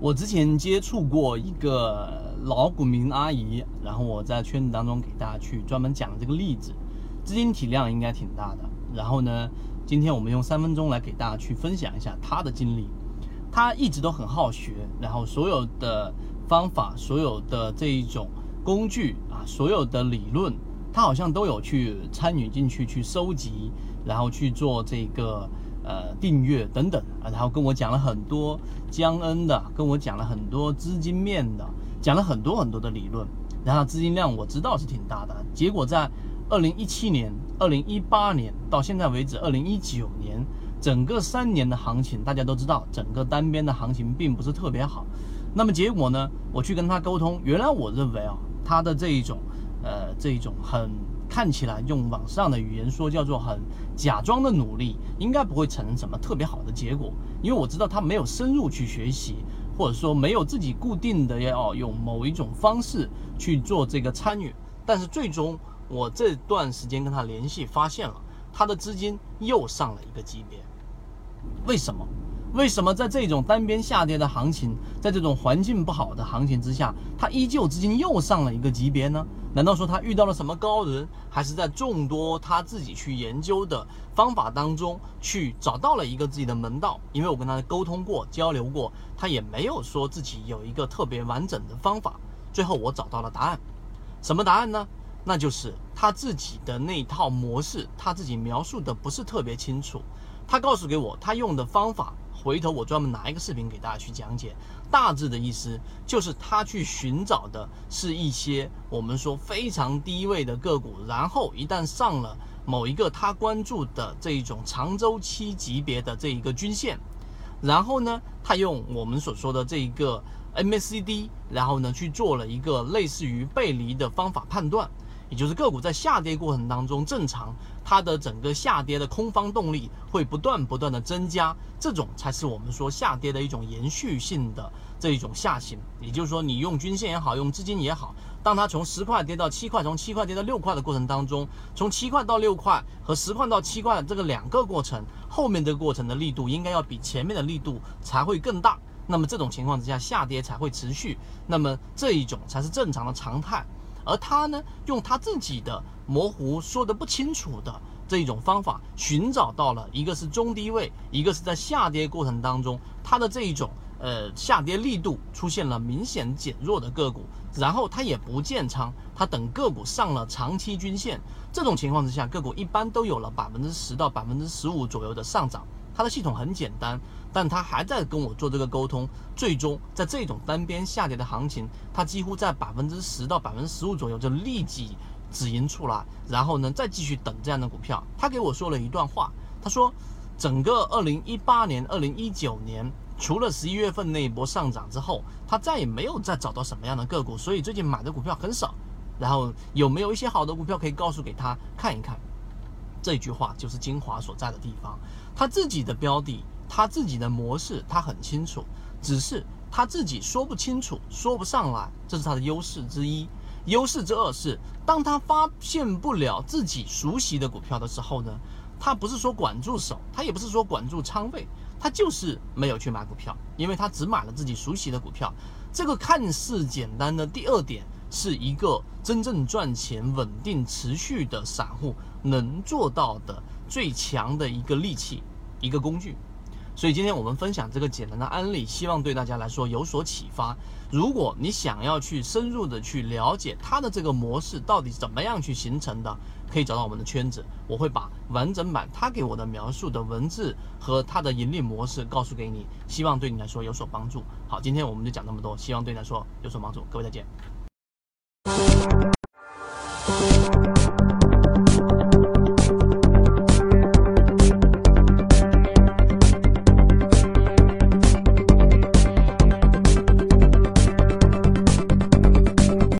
我之前接触过一个老股民阿姨，然后我在圈子当中给大家去专门讲这个例子，资金体量应该挺大的。然后呢，今天我们用三分钟来给大家去分享一下她的经历。她一直都很好学，然后所有的方法、所有的这一种工具啊、所有的理论，她好像都有去参与进去去收集，然后去做这个。呃，订阅等等啊，然后跟我讲了很多江恩的，跟我讲了很多资金面的，讲了很多很多的理论。然后资金量我知道是挺大的，结果在二零一七年、二零一八年到现在为止，二零一九年整个三年的行情，大家都知道，整个单边的行情并不是特别好。那么结果呢，我去跟他沟通，原来我认为啊，他的这一种，呃，这一种很。看起来用网上的语言说叫做很假装的努力，应该不会产生什么特别好的结果，因为我知道他没有深入去学习，或者说没有自己固定的要用某一种方式去做这个参与。但是最终我这段时间跟他联系，发现了他的资金又上了一个级别，为什么？为什么在这种单边下跌的行情，在这种环境不好的行情之下，它依旧资金又上了一个级别呢？难道说他遇到了什么高人，还是在众多他自己去研究的方法当中去找到了一个自己的门道？因为我跟他沟通过、交流过，他也没有说自己有一个特别完整的方法。最后我找到了答案，什么答案呢？那就是他自己的那套模式，他自己描述的不是特别清楚。他告诉给我他用的方法。回头我专门拿一个视频给大家去讲解，大致的意思就是他去寻找的是一些我们说非常低位的个股，然后一旦上了某一个他关注的这一种长周期级别的这一个均线，然后呢，他用我们所说的这一个 MACD，然后呢去做了一个类似于背离的方法判断。也就是个股在下跌过程当中，正常它的整个下跌的空方动力会不断不断的增加，这种才是我们说下跌的一种延续性的这一种下行。也就是说，你用均线也好，用资金也好，当它从十块跌到七块，从七块跌到六块的过程当中，从七块到六块和十块到七块这个两个过程，后面这个过程的力度应该要比前面的力度才会更大。那么这种情况之下，下跌才会持续。那么这一种才是正常的常态。而他呢，用他自己的模糊、说的不清楚的这一种方法，寻找到了一个是中低位，一个是在下跌过程当中，它的这一种呃下跌力度出现了明显减弱的个股，然后它也不建仓，它等个股上了长期均线，这种情况之下，个股一般都有了百分之十到百分之十五左右的上涨。它的系统很简单，但他还在跟我做这个沟通。最终在这种单边下跌的行情，它几乎在百分之十到百分之十五左右就立即止盈出来，然后呢再继续等这样的股票。他给我说了一段话，他说，整个二零一八年、二零一九年，除了十一月份那一波上涨之后，他再也没有再找到什么样的个股，所以最近买的股票很少。然后有没有一些好的股票可以告诉给他看一看？这句话就是精华所在的地方，他自己的标的，他自己的模式，他很清楚，只是他自己说不清楚，说不上来，这是他的优势之一。优势之二是，当他发现不了自己熟悉的股票的时候呢，他不是说管住手，他也不是说管住仓位，他就是没有去买股票，因为他只买了自己熟悉的股票。这个看似简单的第二点。是一个真正赚钱、稳定、持续的散户能做到的最强的一个利器、一个工具。所以今天我们分享这个简单的案例，希望对大家来说有所启发。如果你想要去深入的去了解它的这个模式到底怎么样去形成的，可以找到我们的圈子，我会把完整版他给我的描述的文字和他的盈利模式告诉给你，希望对你来说有所帮助。好，今天我们就讲这么多，希望对你来说有所帮助。各位再见。